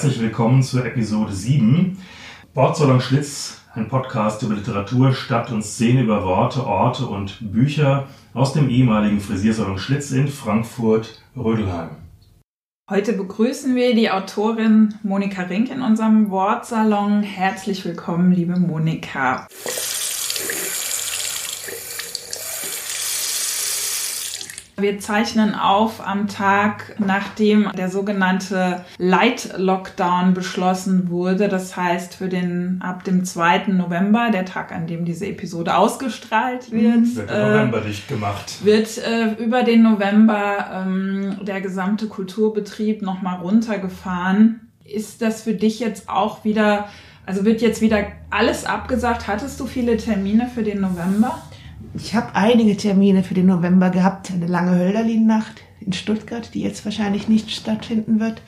Herzlich willkommen zur Episode 7. Wortsalon Schlitz, ein Podcast über Literatur, Stadt und Szene, über Worte, Orte und Bücher aus dem ehemaligen Frisiersalon Schlitz in Frankfurt-Rödelheim. Heute begrüßen wir die Autorin Monika Rink in unserem Wortsalon. Herzlich willkommen, liebe Monika. Wir zeichnen auf am Tag, nachdem der sogenannte Light Lockdown beschlossen wurde. Das heißt, für den ab dem 2. November, der Tag, an dem diese Episode ausgestrahlt wird, Wird November dicht gemacht. wird äh, über den November ähm, der gesamte Kulturbetrieb nochmal runtergefahren. Ist das für dich jetzt auch wieder, also wird jetzt wieder alles abgesagt? Hattest du viele Termine für den November? Ich habe einige Termine für den November gehabt. Eine lange Hölderlin-Nacht in Stuttgart, die jetzt wahrscheinlich nicht stattfinden wird.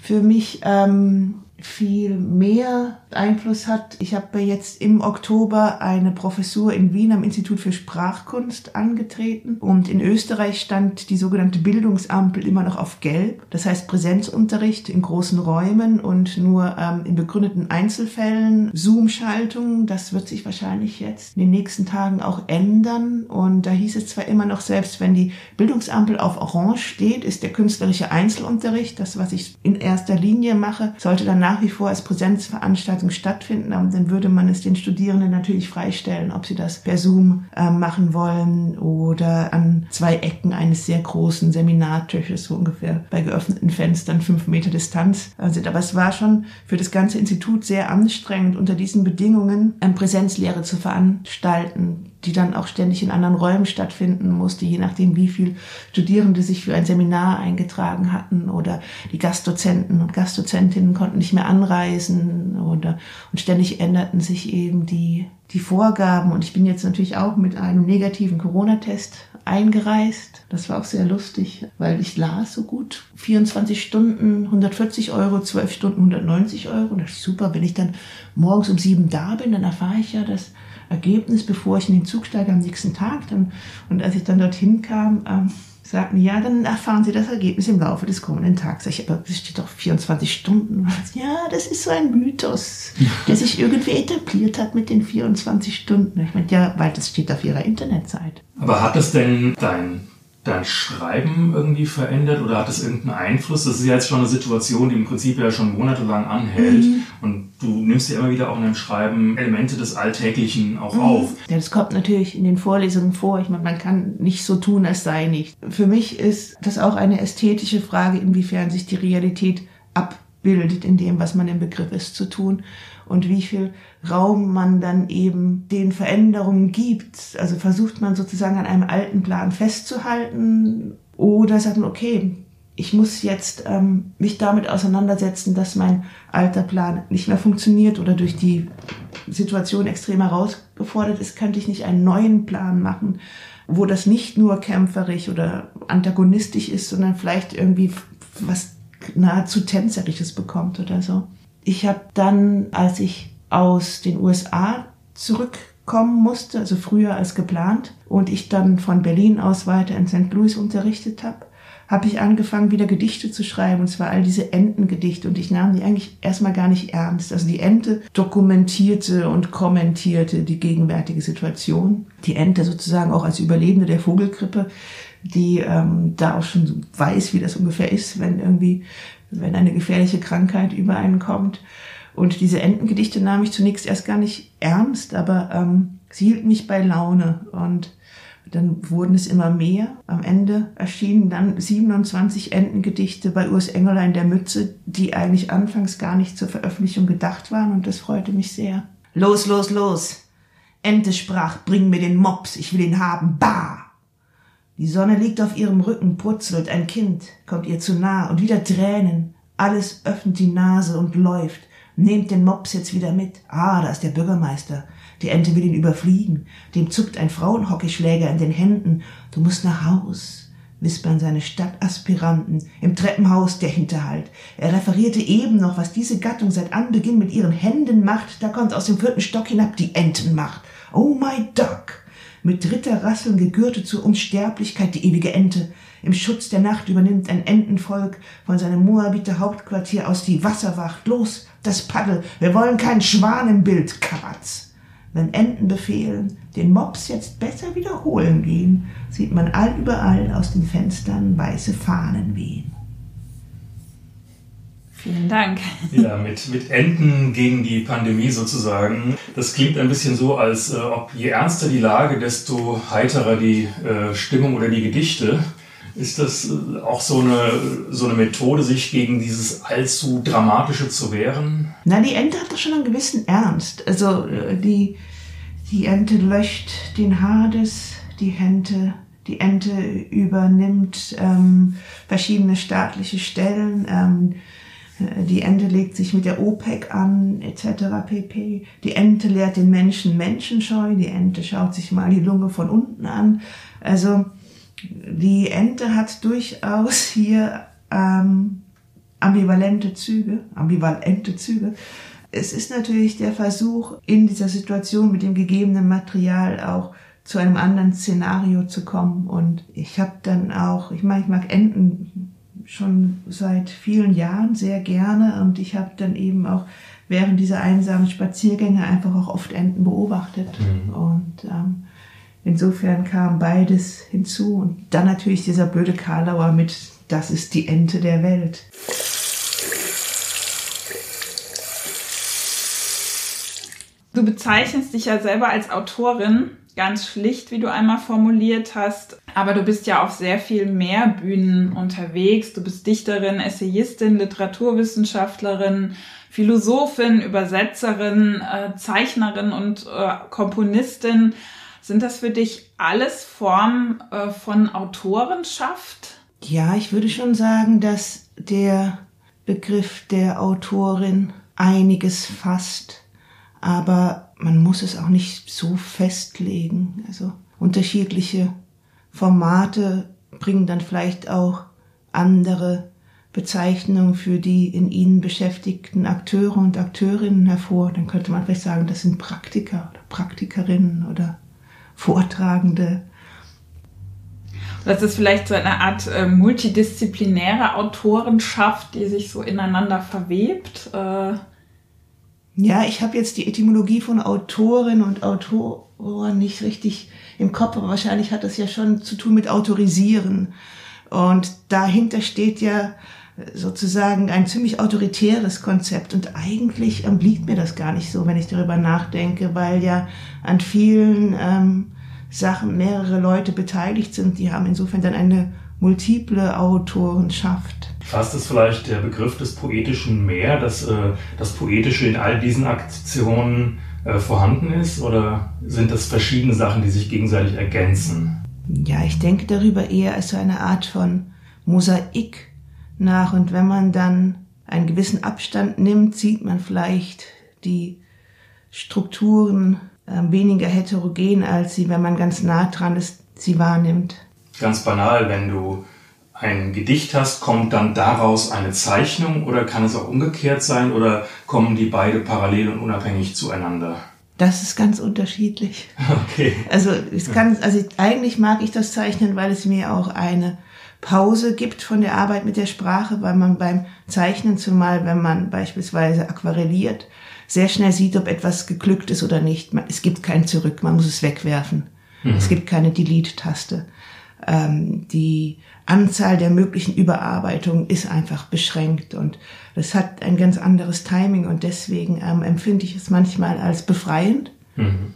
Für mich ähm, viel mehr Einfluss hat. Ich habe jetzt im Oktober eine Professur in Wien am Institut für Sprachkunst angetreten und in Österreich stand die sogenannte Bildungsampel immer noch auf Gelb. Das heißt Präsenzunterricht in großen Räumen und nur ähm, in begründeten Einzelfällen Zoom-Schaltungen. Das wird sich wahrscheinlich jetzt in den nächsten Tagen auch ändern. Und da hieß es zwar immer noch, selbst wenn die Bildungsampel auf Orange steht, ist der künstlerische Einzelunterricht, das was ich in erster Linie mache, sollte dann nach wie vor als Präsenzveranstaltung stattfinden, dann würde man es den Studierenden natürlich freistellen, ob sie das per Zoom äh, machen wollen oder an zwei Ecken eines sehr großen Seminartisches, so ungefähr bei geöffneten Fenstern fünf Meter Distanz sind. Aber es war schon für das ganze Institut sehr anstrengend, unter diesen Bedingungen eine Präsenzlehre zu veranstalten die dann auch ständig in anderen Räumen stattfinden musste, je nachdem, wie viel Studierende sich für ein Seminar eingetragen hatten oder die Gastdozenten und Gastdozentinnen konnten nicht mehr anreisen oder und ständig änderten sich eben die die Vorgaben und ich bin jetzt natürlich auch mit einem negativen Corona-Test eingereist. Das war auch sehr lustig, weil ich las so gut. 24 Stunden 140 Euro, 12 Stunden 190 Euro. Das ist super, wenn ich dann morgens um sieben da bin, dann erfahre ich ja, dass Ergebnis, bevor ich in den Zug steige am nächsten Tag. Dann, und als ich dann dorthin kam, ähm, sagten, ja, dann erfahren Sie das Ergebnis im Laufe des kommenden Tages. Ich, aber es steht doch 24 Stunden. Ja, das ist so ein Mythos, der sich irgendwie etabliert hat mit den 24 Stunden. Ich meine, ja, weil das steht auf Ihrer Internetseite. Aber hat es denn dein, dein Schreiben irgendwie verändert oder hat es irgendeinen Einfluss? Das ist ja jetzt schon eine Situation, die im Prinzip ja schon monatelang anhält. Mhm. Und du nimmst ja immer wieder auch in deinem Schreiben Elemente des Alltäglichen auch auf. Ja, das kommt natürlich in den Vorlesungen vor. Ich meine, man kann nicht so tun, als sei nicht. Für mich ist das auch eine ästhetische Frage, inwiefern sich die Realität abbildet in dem, was man im Begriff ist zu tun und wie viel Raum man dann eben den Veränderungen gibt. Also versucht man sozusagen an einem alten Plan festzuhalten oder sagt man, okay, ich muss jetzt ähm, mich damit auseinandersetzen, dass mein alter Plan nicht mehr funktioniert oder durch die Situation extrem herausgefordert ist, könnte ich nicht einen neuen Plan machen, wo das nicht nur kämpferisch oder antagonistisch ist, sondern vielleicht irgendwie was nahezu tänzerisches bekommt oder so. Ich habe dann, als ich aus den USA zurückkommen musste, also früher als geplant, und ich dann von Berlin aus weiter in St. Louis unterrichtet habe, habe ich angefangen, wieder Gedichte zu schreiben, und zwar all diese Entengedichte. Und ich nahm die eigentlich erstmal gar nicht ernst. Also die Ente dokumentierte und kommentierte die gegenwärtige Situation. Die Ente sozusagen auch als Überlebende der Vogelgrippe, die ähm, da auch schon weiß, wie das ungefähr ist, wenn irgendwie, wenn eine gefährliche Krankheit über einen kommt. Und diese Entengedichte nahm ich zunächst erst gar nicht ernst, aber ähm, sie hielten mich bei Laune. Und dann wurden es immer mehr. Am Ende erschienen dann 27 Entengedichte bei Urs Engeler in der Mütze, die eigentlich anfangs gar nicht zur Veröffentlichung gedacht waren und das freute mich sehr. Los, los, los! Ente sprach, bring mir den Mops, ich will ihn haben, bah! Die Sonne liegt auf ihrem Rücken, brutzelt ein Kind, kommt ihr zu nah und wieder Tränen. Alles öffnet die Nase und läuft. Nehmt den Mops jetzt wieder mit. Ah, da ist der Bürgermeister. Die Ente will ihn überfliegen. Dem zuckt ein Frauenhockeyschläger in den Händen. Du musst nach Haus, wispern seine Stadtaspiranten. Im Treppenhaus der Hinterhalt. Er referierte eben noch, was diese Gattung seit Anbeginn mit ihren Händen macht. Da kommt aus dem vierten Stock hinab die Entenmacht. Oh my duck! Mit dritter Rasseln gegürtet zur Unsterblichkeit die ewige Ente. Im Schutz der Nacht übernimmt ein Entenvolk von seinem Moabiter Hauptquartier aus die Wasserwacht. Los, das Paddel, wir wollen keinen Schwan im Bild, Kabatz. Wenn Enten befehlen, den Mops jetzt besser wiederholen gehen, sieht man allüberall aus den Fenstern weiße Fahnen wehen. Vielen Dank. Ja, mit, mit Enten gegen die Pandemie sozusagen. Das klingt ein bisschen so, als äh, ob je ernster die Lage, desto heiterer die äh, Stimmung oder die Gedichte. Ist das äh, auch so eine, so eine Methode, sich gegen dieses allzu Dramatische zu wehren? Na, die Ente hat doch schon einen gewissen Ernst. Also äh, die, die Ente löscht den Hades, die Ente, die Ente übernimmt ähm, verschiedene staatliche Stellen. Ähm, die Ente legt sich mit der OPEC an, etc. pp. Die Ente lehrt den Menschen Menschenscheu. Die Ente schaut sich mal die Lunge von unten an. Also die Ente hat durchaus hier ähm, ambivalente Züge, ambivalente Züge. Es ist natürlich der Versuch, in dieser Situation mit dem gegebenen Material auch zu einem anderen Szenario zu kommen. Und ich habe dann auch, ich meine, ich mag Enten schon seit vielen Jahren sehr gerne und ich habe dann eben auch während dieser einsamen Spaziergänge einfach auch oft Enten beobachtet. Mhm. Und ähm, insofern kam beides hinzu und dann natürlich dieser blöde Karlauer mit Das ist die Ente der Welt. Du bezeichnest dich ja selber als Autorin ganz schlicht, wie du einmal formuliert hast. Aber du bist ja auf sehr viel mehr Bühnen unterwegs. Du bist Dichterin, Essayistin, Literaturwissenschaftlerin, Philosophin, Übersetzerin, äh, Zeichnerin und äh, Komponistin. Sind das für dich alles Formen äh, von Autorenschaft? Ja, ich würde schon sagen, dass der Begriff der Autorin einiges fasst, aber man muss es auch nicht so festlegen. Also unterschiedliche Formate bringen dann vielleicht auch andere Bezeichnungen für die in ihnen beschäftigten Akteure und Akteurinnen hervor. Dann könnte man vielleicht sagen, das sind Praktiker oder Praktikerinnen oder Vortragende. Das ist vielleicht so eine Art äh, multidisziplinäre Autorenschaft, die sich so ineinander verwebt. Äh ja, ich habe jetzt die Etymologie von Autorin und Autoren nicht richtig im Kopf, aber wahrscheinlich hat das ja schon zu tun mit Autorisieren. Und dahinter steht ja sozusagen ein ziemlich autoritäres Konzept. Und eigentlich ähm, liegt mir das gar nicht so, wenn ich darüber nachdenke, weil ja an vielen ähm, Sachen mehrere Leute beteiligt sind. Die haben insofern dann eine multiple Autorenschaft. Fast ist vielleicht der Begriff des Poetischen mehr, dass äh, das Poetische in all diesen Aktionen äh, vorhanden ist? Oder sind das verschiedene Sachen, die sich gegenseitig ergänzen? Ja, ich denke darüber eher als so eine Art von Mosaik nach. Und wenn man dann einen gewissen Abstand nimmt, sieht man vielleicht die Strukturen äh, weniger heterogen, als sie, wenn man ganz nah dran ist, sie wahrnimmt. Ganz banal, wenn du ein Gedicht hast, kommt dann daraus eine Zeichnung oder kann es auch umgekehrt sein oder kommen die beide parallel und unabhängig zueinander? Das ist ganz unterschiedlich. Okay. Also es kann, also eigentlich mag ich das Zeichnen, weil es mir auch eine Pause gibt von der Arbeit mit der Sprache, weil man beim Zeichnen zumal, wenn man beispielsweise aquarelliert, sehr schnell sieht, ob etwas geglückt ist oder nicht. Es gibt kein Zurück, man muss es wegwerfen. Mhm. Es gibt keine Delete-Taste. Ähm, die Anzahl der möglichen Überarbeitungen ist einfach beschränkt und das hat ein ganz anderes Timing und deswegen ähm, empfinde ich es manchmal als befreiend. Mhm.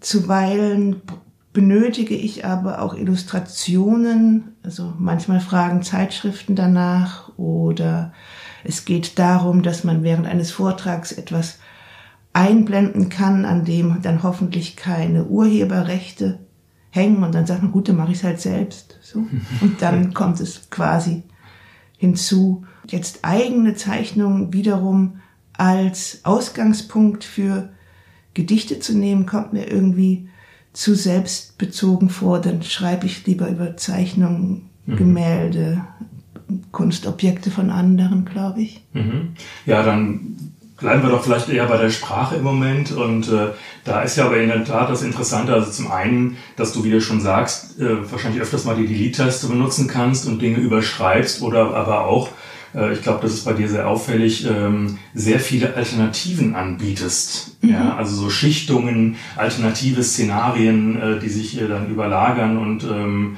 Zuweilen benötige ich aber auch Illustrationen, also manchmal fragen Zeitschriften danach oder es geht darum, dass man während eines Vortrags etwas einblenden kann, an dem dann hoffentlich keine Urheberrechte hängen und dann sagt man, gut, dann mache ich es halt selbst. So. Und dann kommt es quasi hinzu. Jetzt eigene Zeichnungen wiederum als Ausgangspunkt für Gedichte zu nehmen, kommt mir irgendwie zu selbstbezogen vor. Dann schreibe ich lieber über Zeichnungen, mhm. Gemälde, Kunstobjekte von anderen, glaube ich. Mhm. Ja, dann bleiben wir doch vielleicht eher bei der Sprache im Moment. Und äh, da ist ja aber in der Tat das Interessante, also zum einen, dass du, wie du schon sagst, äh, wahrscheinlich öfters mal die Delete-Taste benutzen kannst und Dinge überschreibst oder aber auch, äh, ich glaube, das ist bei dir sehr auffällig, ähm, sehr viele Alternativen anbietest. Mhm. Ja, also so Schichtungen, alternative Szenarien, äh, die sich äh, dann überlagern und ähm,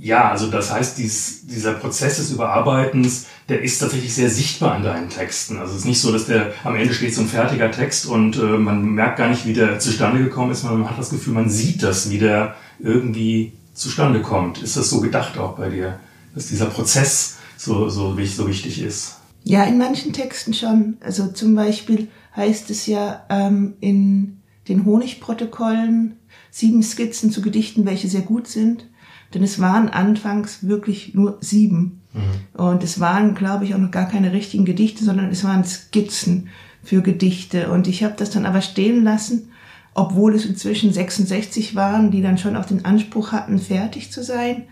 ja, also das heißt, dies, dieser Prozess des Überarbeitens, der ist tatsächlich sehr sichtbar in deinen Texten. Also es ist nicht so, dass der am Ende steht so ein fertiger Text und äh, man merkt gar nicht, wie der zustande gekommen ist, man hat das Gefühl, man sieht das, wie der irgendwie zustande kommt. Ist das so gedacht auch bei dir, dass dieser Prozess so, so, so wichtig ist? Ja, in manchen Texten schon. Also zum Beispiel heißt es ja ähm, in den Honigprotokollen sieben Skizzen zu Gedichten, welche sehr gut sind. Denn es waren anfangs wirklich nur sieben. Mhm. Und es waren, glaube ich, auch noch gar keine richtigen Gedichte, sondern es waren Skizzen für Gedichte. Und ich habe das dann aber stehen lassen, obwohl es inzwischen 66 waren, die dann schon auch den Anspruch hatten, fertig zu sein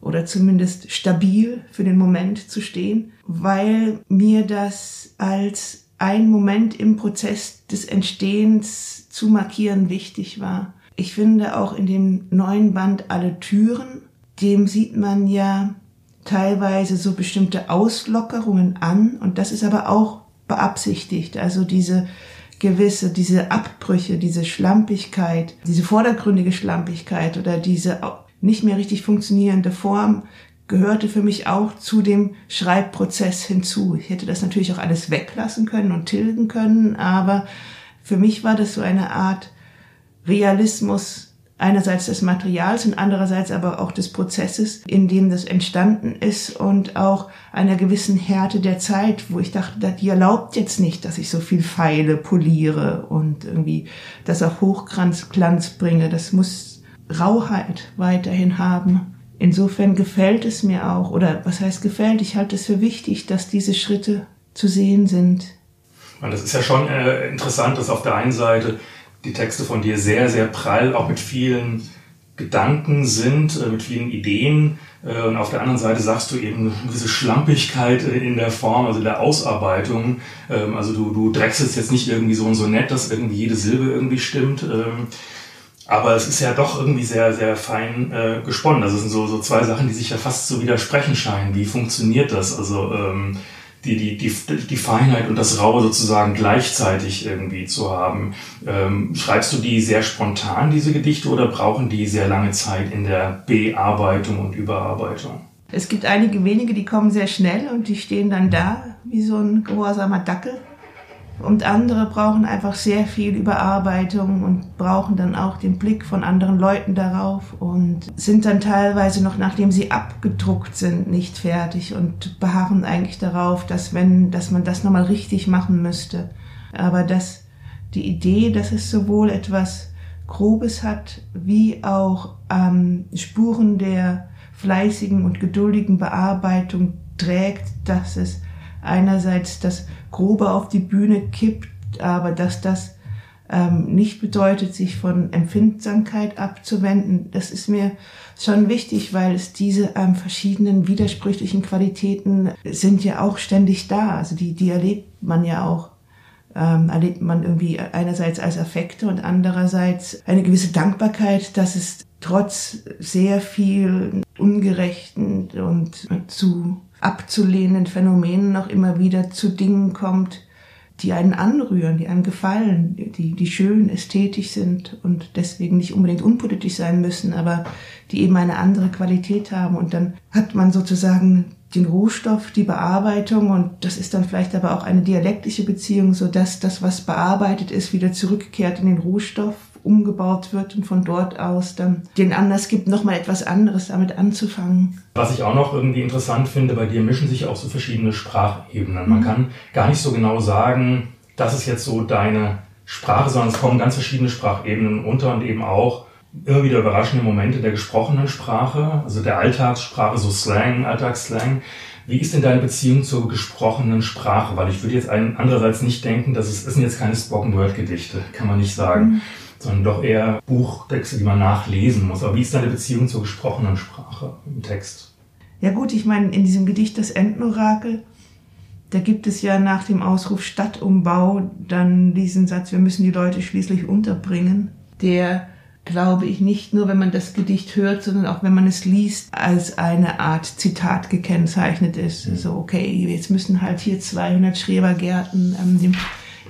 oder zumindest stabil für den Moment zu stehen, weil mir das als ein Moment im Prozess des Entstehens zu markieren wichtig war. Ich finde auch in dem neuen Band Alle Türen, dem sieht man ja teilweise so bestimmte Auslockerungen an und das ist aber auch beabsichtigt. Also diese gewisse, diese Abbrüche, diese Schlampigkeit, diese vordergründige Schlampigkeit oder diese nicht mehr richtig funktionierende Form gehörte für mich auch zu dem Schreibprozess hinzu. Ich hätte das natürlich auch alles weglassen können und tilgen können, aber für mich war das so eine Art Realismus einerseits des Materials und andererseits aber auch des Prozesses, in dem das entstanden ist und auch einer gewissen Härte der Zeit, wo ich dachte, die erlaubt jetzt nicht, dass ich so viel feile, poliere und irgendwie das auf Hochglanz bringe. Das muss Rauheit weiterhin haben. Insofern gefällt es mir auch, oder was heißt gefällt, ich halte es für wichtig, dass diese Schritte zu sehen sind. Das ist ja schon äh, interessant, dass auf der einen Seite die Texte von dir sehr, sehr prall, auch mit vielen Gedanken sind, äh, mit vielen Ideen. Äh, und auf der anderen Seite sagst du eben diese Schlampigkeit in der Form, also in der Ausarbeitung. Ähm, also du, du drechselst jetzt nicht irgendwie so und so nett, dass irgendwie jede Silbe irgendwie stimmt. Ähm, aber es ist ja doch irgendwie sehr, sehr fein äh, gesponnen. Also es sind so, so zwei Sachen, die sich ja fast zu widersprechen scheinen. Wie funktioniert das? Also ähm, die, die, die, die Feinheit und das Raue sozusagen gleichzeitig irgendwie zu haben. Ähm, schreibst du die sehr spontan, diese Gedichte, oder brauchen die sehr lange Zeit in der Bearbeitung und Überarbeitung? Es gibt einige wenige, die kommen sehr schnell und die stehen dann da wie so ein gehorsamer Dackel. Und andere brauchen einfach sehr viel Überarbeitung und brauchen dann auch den Blick von anderen Leuten darauf und sind dann teilweise noch, nachdem sie abgedruckt sind, nicht fertig und beharren eigentlich darauf, dass wenn, dass man das nochmal richtig machen müsste. Aber dass die Idee, dass es sowohl etwas Grobes hat, wie auch ähm, Spuren der fleißigen und geduldigen Bearbeitung trägt, dass es einerseits das Grobe auf die Bühne kippt, aber dass das ähm, nicht bedeutet, sich von Empfindsamkeit abzuwenden. Das ist mir schon wichtig, weil es diese ähm, verschiedenen widersprüchlichen Qualitäten sind ja auch ständig da. Also die, die erlebt man ja auch. Ähm, erlebt man irgendwie einerseits als Affekte und andererseits eine gewisse Dankbarkeit, dass es trotz sehr viel ungerechten und zu abzulehnenden Phänomenen noch immer wieder zu Dingen kommt, die einen anrühren, die einem gefallen, die, die schön ästhetisch sind und deswegen nicht unbedingt unpolitisch sein müssen, aber die eben eine andere Qualität haben. Und dann hat man sozusagen den Rohstoff, die Bearbeitung und das ist dann vielleicht aber auch eine dialektische Beziehung, so dass das, was bearbeitet ist, wieder zurückkehrt in den Rohstoff umgebaut wird und von dort aus dann den Anlass gibt, nochmal etwas anderes damit anzufangen. Was ich auch noch irgendwie interessant finde, bei dir mischen sich auch so verschiedene Sprachebenen. Man mhm. kann gar nicht so genau sagen, das ist jetzt so deine Sprache, sondern es kommen ganz verschiedene Sprachebenen unter und eben auch immer wieder überraschende Momente der gesprochenen Sprache, also der Alltagssprache, so Slang, Alltagsslang. Wie ist denn deine Beziehung zur gesprochenen Sprache? Weil ich würde jetzt andererseits nicht denken, dass es, es sind jetzt keine Spoken-Word-Gedichte, kann man nicht sagen, mhm. Sondern doch eher Buchtexte, die man nachlesen muss. Aber wie ist deine Beziehung zur gesprochenen Sprache im Text? Ja gut, ich meine, in diesem Gedicht Das Entorakel, da gibt es ja nach dem Ausruf Stadtumbau dann diesen Satz, wir müssen die Leute schließlich unterbringen, der glaube ich, nicht nur, wenn man das Gedicht hört, sondern auch wenn man es liest, als eine Art Zitat gekennzeichnet ist. Mhm. So, okay, jetzt müssen halt hier 200 Schrebergärten ähm, dem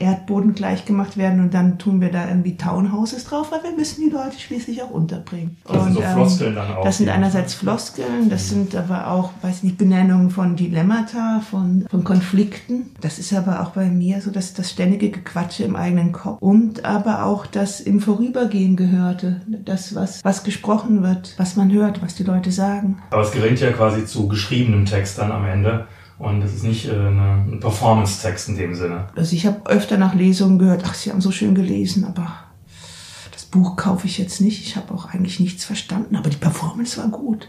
Erdboden gleich gemacht werden und dann tun wir da irgendwie Townhouses drauf, weil wir müssen die Leute schließlich auch unterbringen. Das und, sind so ähm, Floskeln dann auch. Das sind einerseits Floskeln, das mhm. sind aber auch, weiß nicht, Benennungen von Dilemmata, von, von Konflikten. Das ist aber auch bei mir so, dass das ständige Gequatsche im eigenen Kopf und aber auch das im Vorübergehen gehörte, das, was, was gesprochen wird, was man hört, was die Leute sagen. Aber es gerät ja quasi zu geschriebenem Text dann am Ende. Und es ist nicht äh, eine, ein Performance-Text in dem Sinne. Also ich habe öfter nach Lesungen gehört, ach, Sie haben so schön gelesen, aber Buch kaufe ich jetzt nicht. Ich habe auch eigentlich nichts verstanden, aber die Performance war gut.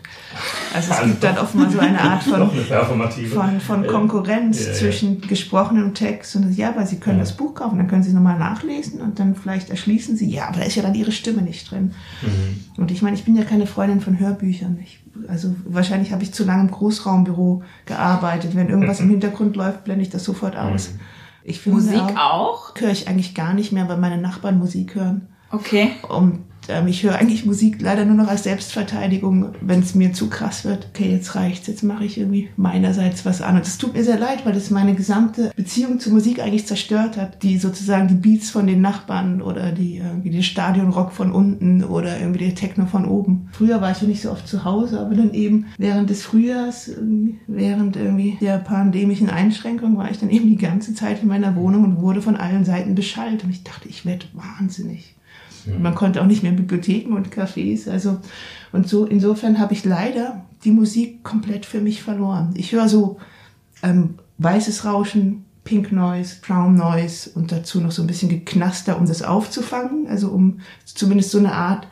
Also es also gibt dann oft mal so eine Art von, von, von Konkurrenz ja, ja, zwischen gesprochenem Text und ja, weil Sie können ja. das Buch kaufen, dann können Sie nochmal nachlesen und dann vielleicht erschließen Sie, ja, aber da ist ja dann Ihre Stimme nicht drin. Mhm. Und ich meine, ich bin ja keine Freundin von Hörbüchern. Ich, also wahrscheinlich habe ich zu lange im Großraumbüro gearbeitet. Wenn irgendwas im Hintergrund läuft, blende ich das sofort aus. Mhm. Ich Musik auch? auch? Höre ich eigentlich gar nicht mehr, weil meine Nachbarn Musik hören. Okay. Und ähm, ich höre eigentlich Musik leider nur noch als Selbstverteidigung, wenn es mir zu krass wird. Okay, jetzt reicht's, jetzt mache ich irgendwie meinerseits was an. Und das tut mir sehr leid, weil das meine gesamte Beziehung zur Musik eigentlich zerstört hat. Die sozusagen die Beats von den Nachbarn oder die irgendwie den Stadionrock von unten oder irgendwie der Techno von oben. Früher war ich ja nicht so oft zu Hause, aber dann eben während des Frühjahrs, während irgendwie der pandemischen Einschränkung, war ich dann eben die ganze Zeit in meiner Wohnung und wurde von allen Seiten beschallt. Und ich dachte, ich werde wahnsinnig. Ja. Man konnte auch nicht mehr in Bibliotheken und Cafés. Also, und so, insofern habe ich leider die Musik komplett für mich verloren. Ich höre so ähm, weißes Rauschen, Pink Noise, Brown Noise und dazu noch so ein bisschen geknaster, um das aufzufangen. Also um zumindest so eine Art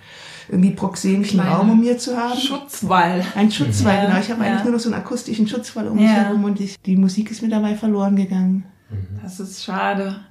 irgendwie proxemischen Raum um mir zu haben. Schutzwall. Ein Schutzwall, ja, genau. Ich habe ja. eigentlich nur noch so einen akustischen Schutzwall um mich herum und ich, die Musik ist mir dabei verloren gegangen. Das ist schade.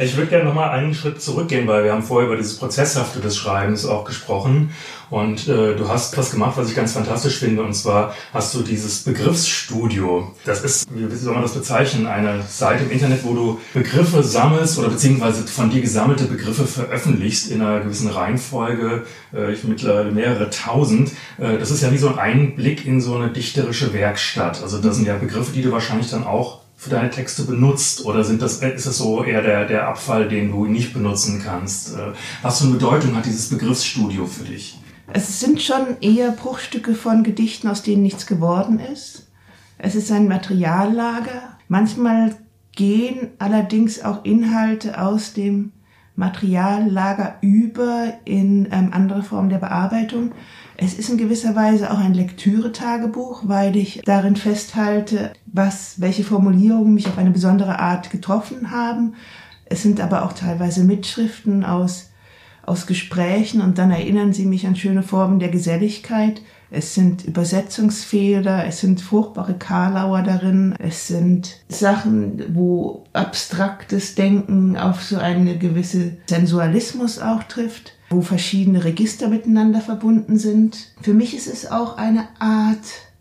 Ich würde gerne nochmal einen Schritt zurückgehen, weil wir haben vorher über dieses Prozesshafte des Schreibens auch gesprochen. Und äh, du hast was gemacht, was ich ganz fantastisch finde. Und zwar hast du dieses Begriffsstudio. Das ist, wie soll man das bezeichnen, eine Seite im Internet, wo du Begriffe sammelst oder beziehungsweise von dir gesammelte Begriffe veröffentlichst in einer gewissen Reihenfolge. Äh, ich mittlerweile mehrere tausend. Äh, das ist ja wie so ein Einblick in so eine dichterische Werkstatt. Also das sind ja Begriffe, die du wahrscheinlich dann auch für deine Texte benutzt? Oder sind das, ist das so eher der, der Abfall, den du nicht benutzen kannst? Äh, was für eine Bedeutung hat dieses Begriffsstudio für dich? Es sind schon eher Bruchstücke von Gedichten, aus denen nichts geworden ist. Es ist ein Materiallager. Manchmal gehen allerdings auch Inhalte aus dem Materiallager über in ähm, andere Formen der Bearbeitung. Es ist in gewisser Weise auch ein Lektüre-Tagebuch, weil ich darin festhalte, was, welche Formulierungen mich auf eine besondere Art getroffen haben. Es sind aber auch teilweise Mitschriften aus, aus Gesprächen und dann erinnern sie mich an schöne Formen der Geselligkeit. Es sind Übersetzungsfehler, es sind furchtbare Karlauer darin, es sind Sachen, wo abstraktes Denken auf so eine gewisse Sensualismus auch trifft wo verschiedene Register miteinander verbunden sind. Für mich ist es auch eine Art,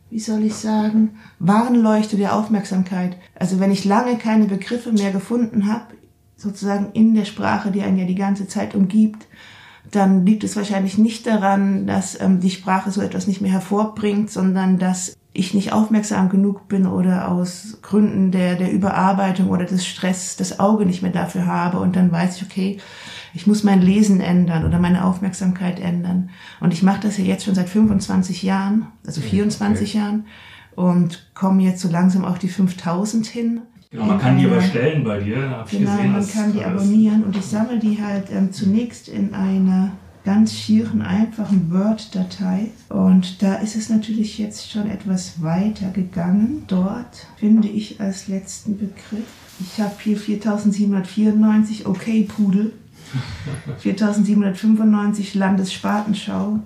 wie soll ich sagen, Warnleuchte der Aufmerksamkeit. Also wenn ich lange keine Begriffe mehr gefunden habe, sozusagen in der Sprache, die einen ja die ganze Zeit umgibt, dann liegt es wahrscheinlich nicht daran, dass ähm, die Sprache so etwas nicht mehr hervorbringt, sondern dass ich nicht aufmerksam genug bin oder aus Gründen der, der Überarbeitung oder des Stress das Auge nicht mehr dafür habe und dann weiß ich, okay, ich muss mein Lesen ändern oder meine Aufmerksamkeit ändern. Und ich mache das ja jetzt schon seit 25 Jahren, also 24 okay. Jahren und komme jetzt so langsam auf die 5000 hin. Genau, man kann die aber stellen bei dir, habe ich genau, gesehen. man kann die abonnieren und ich sammle die halt ähm, zunächst in einer ganz schieren, einfachen Word-Datei. Und da ist es natürlich jetzt schon etwas weiter gegangen. Dort finde ich als letzten Begriff, ich habe hier 4794, okay, Pudel. 4795 Landesspatenschau,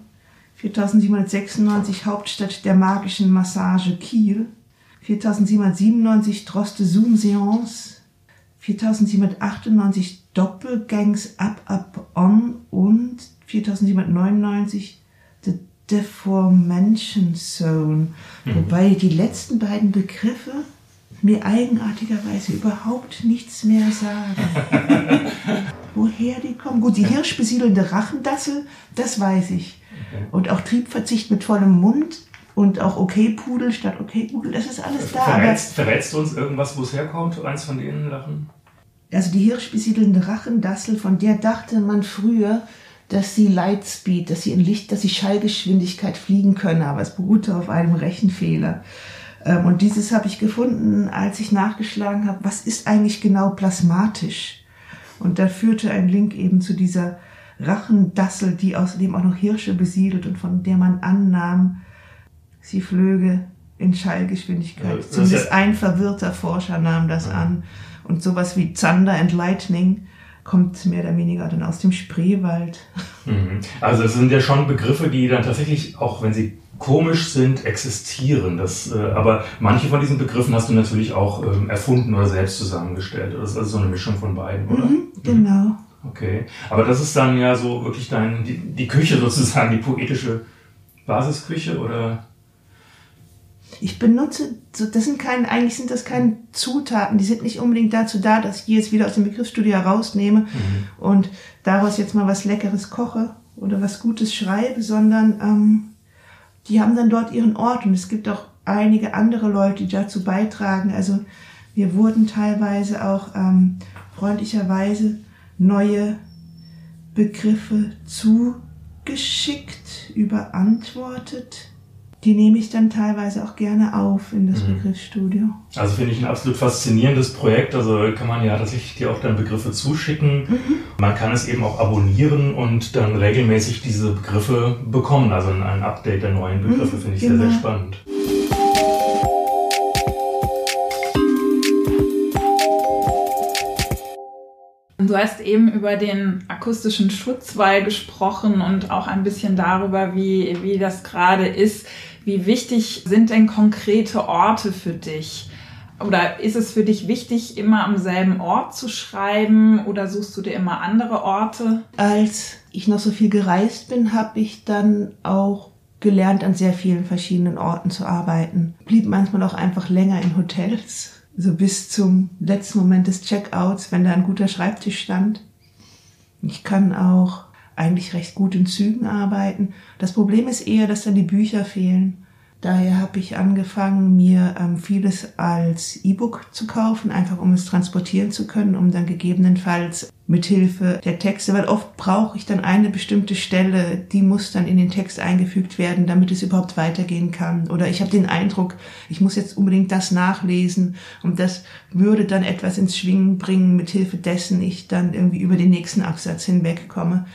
4796 Hauptstadt der magischen Massage Kiel, 4797 Droste Zoom Seance, 4798 Doppelgangs Up Up On und 4799 The Deformation Zone. Mhm. Wobei die letzten beiden Begriffe mir eigenartigerweise überhaupt nichts mehr sagen. Woher die kommen? Gut, die hirschbesiedelnde Rachendassel, das weiß ich. Und auch Triebverzicht mit vollem Mund und auch Okay-Pudel statt Okay-Pudel, das ist alles da. Verrätst, verrätst du uns irgendwas, wo es herkommt, eins von denen Lachen? Also die hirschbesiedelnde Rachendassel, von der dachte man früher, dass sie Lightspeed, dass sie in Licht, dass sie Schallgeschwindigkeit fliegen können, aber es beruhte auf einem Rechenfehler. Ähm, und dieses habe ich gefunden, als ich nachgeschlagen habe, was ist eigentlich genau plasmatisch? Und da führte ein Link eben zu dieser Rachendassel, die außerdem auch noch Hirsche besiedelt und von der man annahm, sie flöge in Schallgeschwindigkeit. Also, Zumindest ein verwirrter Forscher nahm das ja. an. Und sowas wie Thunder and Lightning kommt mehr oder weniger dann aus dem Spreewald. Mhm. Also es sind ja schon Begriffe, die dann tatsächlich, auch wenn sie komisch sind, existieren. Das, äh, aber manche von diesen Begriffen hast du natürlich auch ähm, erfunden oder selbst zusammengestellt. Das ist also so eine Mischung von beiden, oder? Mhm, genau. Mhm. Okay. Aber das ist dann ja so wirklich dein, die, die Küche sozusagen, die poetische Basisküche, oder? Ich benutze, das sind keine, eigentlich sind das keine Zutaten, die sind nicht unbedingt dazu da, dass ich die jetzt wieder aus dem Begriffsstudio herausnehme mhm. und daraus jetzt mal was Leckeres koche oder was Gutes schreibe, sondern ähm, die haben dann dort ihren Ort und es gibt auch einige andere Leute, die dazu beitragen. Also wir wurden teilweise auch ähm, freundlicherweise neue Begriffe zugeschickt, überantwortet die nehme ich dann teilweise auch gerne auf in das mhm. Begriffsstudio. Also finde ich ein absolut faszinierendes Projekt. Also kann man ja tatsächlich dir auch dann Begriffe zuschicken. Mhm. Man kann es eben auch abonnieren und dann regelmäßig diese Begriffe bekommen. Also ein Update der neuen Begriffe mhm, finde ich genau. sehr, sehr genau. spannend. Du hast eben über den akustischen Schutzwall gesprochen und auch ein bisschen darüber, wie, wie das gerade ist. Wie wichtig sind denn konkrete Orte für dich? Oder ist es für dich wichtig, immer am selben Ort zu schreiben oder suchst du dir immer andere Orte? Als ich noch so viel gereist bin, habe ich dann auch gelernt, an sehr vielen verschiedenen Orten zu arbeiten. Blieb manchmal auch einfach länger in Hotels, so bis zum letzten Moment des Checkouts, wenn da ein guter Schreibtisch stand. Ich kann auch eigentlich recht gut in Zügen arbeiten. Das Problem ist eher, dass dann die Bücher fehlen. Daher habe ich angefangen, mir ähm, vieles als E-Book zu kaufen, einfach um es transportieren zu können, um dann gegebenenfalls mithilfe der Texte, weil oft brauche ich dann eine bestimmte Stelle, die muss dann in den Text eingefügt werden, damit es überhaupt weitergehen kann. Oder ich habe den Eindruck, ich muss jetzt unbedingt das nachlesen und das würde dann etwas ins Schwingen bringen, mithilfe dessen ich dann irgendwie über den nächsten Absatz hinwegkomme.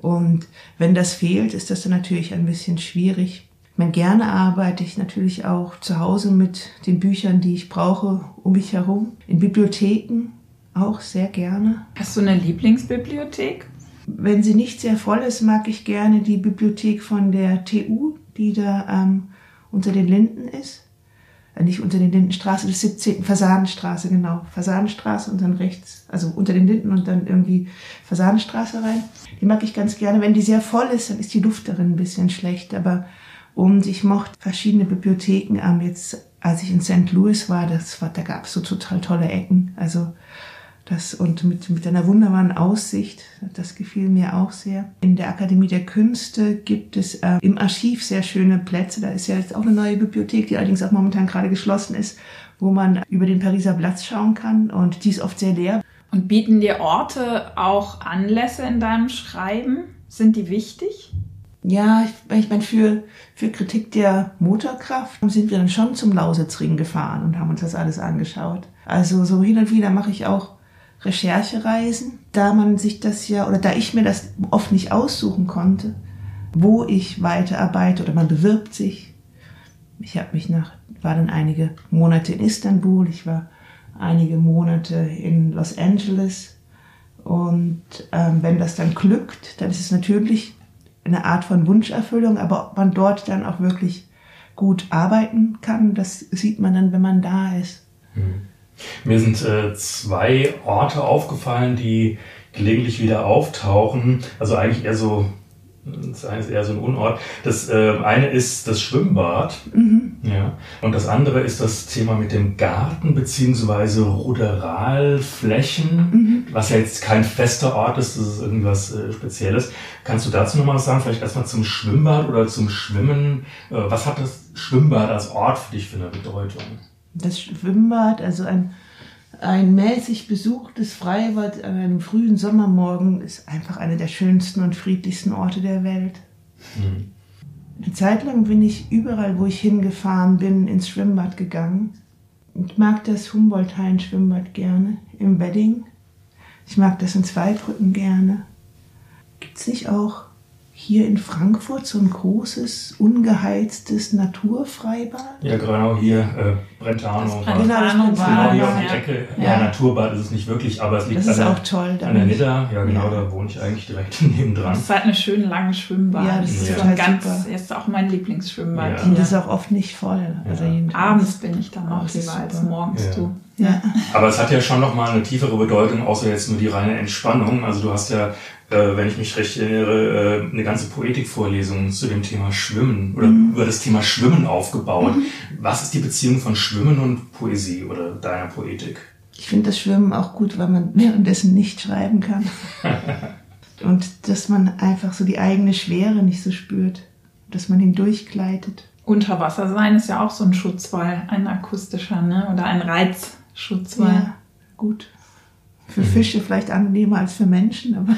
Und wenn das fehlt, ist das dann natürlich ein bisschen schwierig. Ich meine, gerne arbeite ich natürlich auch zu Hause mit den Büchern, die ich brauche, um mich herum. In Bibliotheken auch sehr gerne. Hast du eine Lieblingsbibliothek? Wenn sie nicht sehr voll ist, mag ich gerne die Bibliothek von der TU, die da ähm, unter den Linden ist. Äh, nicht unter den Lindenstraße des 17. Fasanenstraße, genau. Fasanenstraße und dann rechts, also unter den Linden und dann irgendwie Fasanenstraße rein. Die mag ich ganz gerne. Wenn die sehr voll ist, dann ist die Luft darin ein bisschen schlecht. Aber und ich mochte verschiedene Bibliotheken. Ähm, jetzt, als ich in St. Louis war, das war, da gab es so total tolle Ecken. Also das und mit, mit einer wunderbaren Aussicht, das gefiel mir auch sehr. In der Akademie der Künste gibt es äh, im Archiv sehr schöne Plätze. Da ist ja jetzt auch eine neue Bibliothek, die allerdings auch momentan gerade geschlossen ist, wo man über den Pariser Platz schauen kann und die ist oft sehr leer. Und bieten dir Orte auch Anlässe in deinem Schreiben? Sind die wichtig? Ja, ich, ich meine, für, für Kritik der Motorkraft sind wir dann schon zum Lausitzring gefahren und haben uns das alles angeschaut. Also so hin und wieder mache ich auch Recherchereisen, da man sich das ja, oder da ich mir das oft nicht aussuchen konnte, wo ich weiterarbeite oder man bewirbt sich. Ich habe mich nach, war dann einige Monate in Istanbul, ich war einige Monate in Los Angeles Und ähm, wenn das dann glückt, dann ist es natürlich eine Art von Wunscherfüllung, aber ob man dort dann auch wirklich gut arbeiten kann, das sieht man dann, wenn man da ist. Hm. Mir sind äh, zwei Orte aufgefallen, die gelegentlich wieder auftauchen. Also eigentlich eher so das eine ist eher so ein Unort. Das äh, eine ist das Schwimmbad. Mhm. Ja. Und das andere ist das Thema mit dem Garten beziehungsweise Ruderalflächen, mhm. was ja jetzt kein fester Ort ist, das ist irgendwas äh, Spezielles. Kannst du dazu nochmal was sagen? Vielleicht erstmal zum Schwimmbad oder zum Schwimmen. Äh, was hat das Schwimmbad als Ort für dich für eine Bedeutung? Das Schwimmbad, also ein ein mäßig besuchtes Freibad an einem frühen Sommermorgen ist einfach einer der schönsten und friedlichsten Orte der Welt. Mhm. Eine Zeit lang bin ich überall, wo ich hingefahren bin, ins Schwimmbad gegangen. Ich mag das Humboldt-Hain-Schwimmbad gerne im Wedding. Ich mag das in Zweibrücken gerne. Gibt es nicht auch hier in Frankfurt so ein großes, ungeheiztes Naturfreibad. Ja, genau hier, äh, Brentano. Das genau, das Brentano genau hier auf die Ecke. Ja. ja. Naturbad ist es nicht wirklich, aber es liegt das an, auch toll, an der Nidda. Ja, genau, ja. da wohne ich eigentlich direkt nebendran. Das ist halt eine schöne lange Schwimmbad. Ja, das ist ja. Total ganz, super. ist auch mein Lieblingsschwimmbad. Ja. Und das ist auch oft nicht voll. Also Abends bin ich dann noch lieber als morgens du. Ja. Aber es hat ja schon nochmal eine tiefere Bedeutung, außer jetzt nur die reine Entspannung. Also du hast ja äh, wenn ich mich recht erinnere, äh, eine ganze Poetikvorlesung zu dem Thema Schwimmen oder mhm. über das Thema Schwimmen aufgebaut. Mhm. Was ist die Beziehung von Schwimmen und Poesie oder deiner Poetik? Ich finde das Schwimmen auch gut, weil man währenddessen nicht schreiben kann. und dass man einfach so die eigene Schwere nicht so spürt, dass man hindurchgleitet. Unter Wasser sein ist ja auch so ein Schutzwall, ein akustischer, ne? Oder ein Reizschutzwall. Ja, gut. Für mhm. Fische vielleicht angenehmer als für Menschen, aber.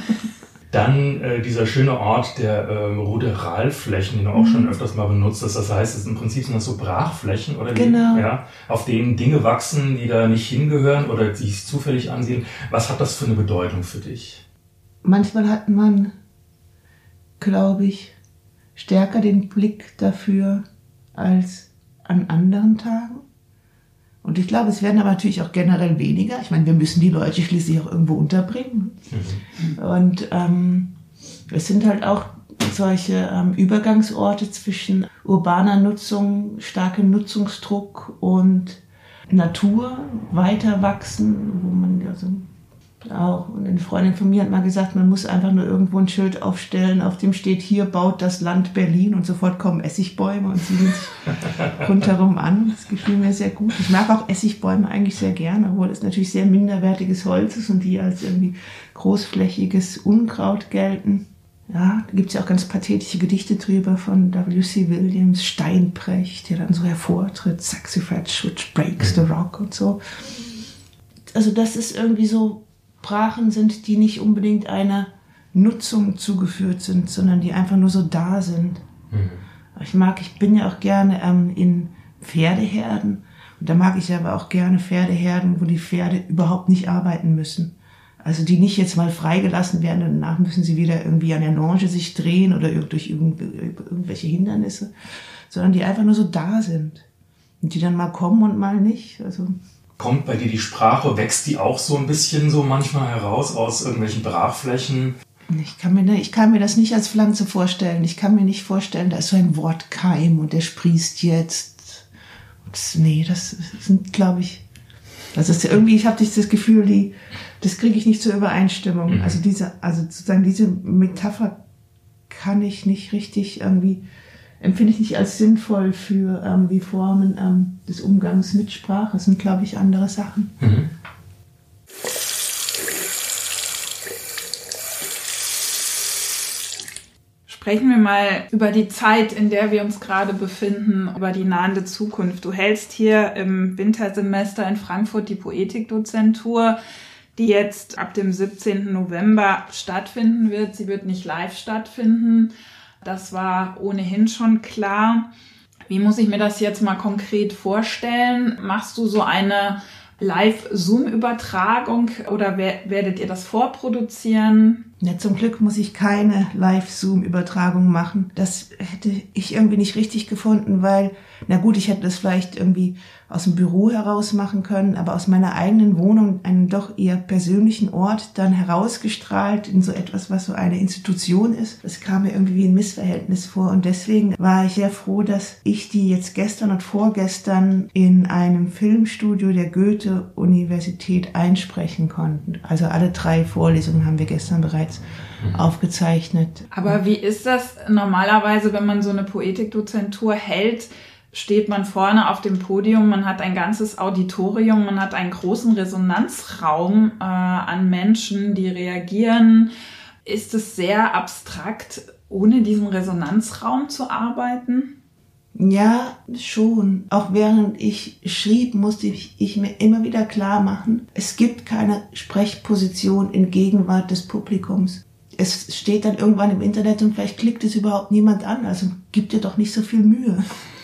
Dann äh, dieser schöne Ort der äh, Ruderalflächen, den du auch mhm. schon öfters mal benutzt hast. Das heißt, es ist im Prinzip sind das so Brachflächen oder genau. Die, ja, auf denen Dinge wachsen, die da nicht hingehören oder die sich zufällig ansehen. Was hat das für eine Bedeutung für dich? Manchmal hat man, glaube ich, stärker den Blick dafür als an anderen Tagen. Und ich glaube, es werden aber natürlich auch generell weniger. Ich meine, wir müssen die Leute schließlich auch irgendwo unterbringen. Mhm. Und ähm, es sind halt auch solche ähm, Übergangsorte zwischen urbaner Nutzung, starkem Nutzungsdruck und Natur weiter wachsen, wo man also auch. Und eine Freundin von mir hat mal gesagt, man muss einfach nur irgendwo ein Schild aufstellen, auf dem steht, hier baut das Land Berlin und sofort kommen Essigbäume und ziehen sich rundherum an. Das gefiel mir sehr gut. Ich mag auch Essigbäume eigentlich sehr gerne, obwohl es natürlich sehr minderwertiges Holz ist und die als irgendwie großflächiges Unkraut gelten. Ja, da gibt es ja auch ganz pathetische Gedichte drüber von W.C. Williams, Steinbrecht, der dann so hervortritt, Saxifrage which breaks the rock und so. Also das ist irgendwie so Sprachen sind, die nicht unbedingt einer Nutzung zugeführt sind, sondern die einfach nur so da sind. Mhm. Ich mag, ich bin ja auch gerne ähm, in Pferdeherden und da mag ich aber auch gerne Pferdeherden, wo die Pferde überhaupt nicht arbeiten müssen. Also die nicht jetzt mal freigelassen werden und danach müssen sie wieder irgendwie an der Longe sich drehen oder durch irgendwelche Hindernisse, sondern die einfach nur so da sind. Und die dann mal kommen und mal nicht. Also Kommt bei dir die Sprache, wächst die auch so ein bisschen so manchmal heraus aus irgendwelchen Brachflächen? Ich kann, mir, ich kann mir das nicht als Pflanze vorstellen. Ich kann mir nicht vorstellen, da ist so ein Wortkeim und der sprießt jetzt. Das, nee, das sind, glaube ich, das ist irgendwie, ich habe das Gefühl, die, das kriege ich nicht zur Übereinstimmung. Mhm. Also diese, also sozusagen diese Metapher kann ich nicht richtig irgendwie empfinde ich nicht als sinnvoll für ähm, die Formen ähm, des Umgangs mit Sprache. Das sind, glaube ich, andere Sachen. Mhm. Sprechen wir mal über die Zeit, in der wir uns gerade befinden, über die nahende Zukunft. Du hältst hier im Wintersemester in Frankfurt die Poetikdozentur, die jetzt ab dem 17. November stattfinden wird. Sie wird nicht live stattfinden. Das war ohnehin schon klar. Wie muss ich mir das jetzt mal konkret vorstellen? Machst du so eine Live-Zoom-Übertragung oder werdet ihr das vorproduzieren? Ja, zum Glück muss ich keine Live-Zoom-Übertragung machen. Das hätte ich irgendwie nicht richtig gefunden, weil, na gut, ich hätte das vielleicht irgendwie aus dem Büro heraus machen können, aber aus meiner eigenen Wohnung, einen doch eher persönlichen Ort, dann herausgestrahlt in so etwas, was so eine Institution ist. Das kam mir irgendwie wie ein Missverhältnis vor und deswegen war ich sehr froh, dass ich die jetzt gestern und vorgestern in einem Filmstudio der Goethe-Universität einsprechen konnte. Also alle drei Vorlesungen haben wir gestern bereits mhm. aufgezeichnet. Aber wie ist das normalerweise, wenn man so eine Poetikdozentur hält? steht man vorne auf dem Podium, man hat ein ganzes Auditorium, man hat einen großen Resonanzraum äh, an Menschen, die reagieren. Ist es sehr abstrakt, ohne diesen Resonanzraum zu arbeiten? Ja, schon. Auch während ich schrieb, musste ich, ich, mir immer wieder klar machen, es gibt keine Sprechposition in Gegenwart des Publikums. Es steht dann irgendwann im Internet und vielleicht klickt es überhaupt niemand an, also gib dir doch nicht so viel Mühe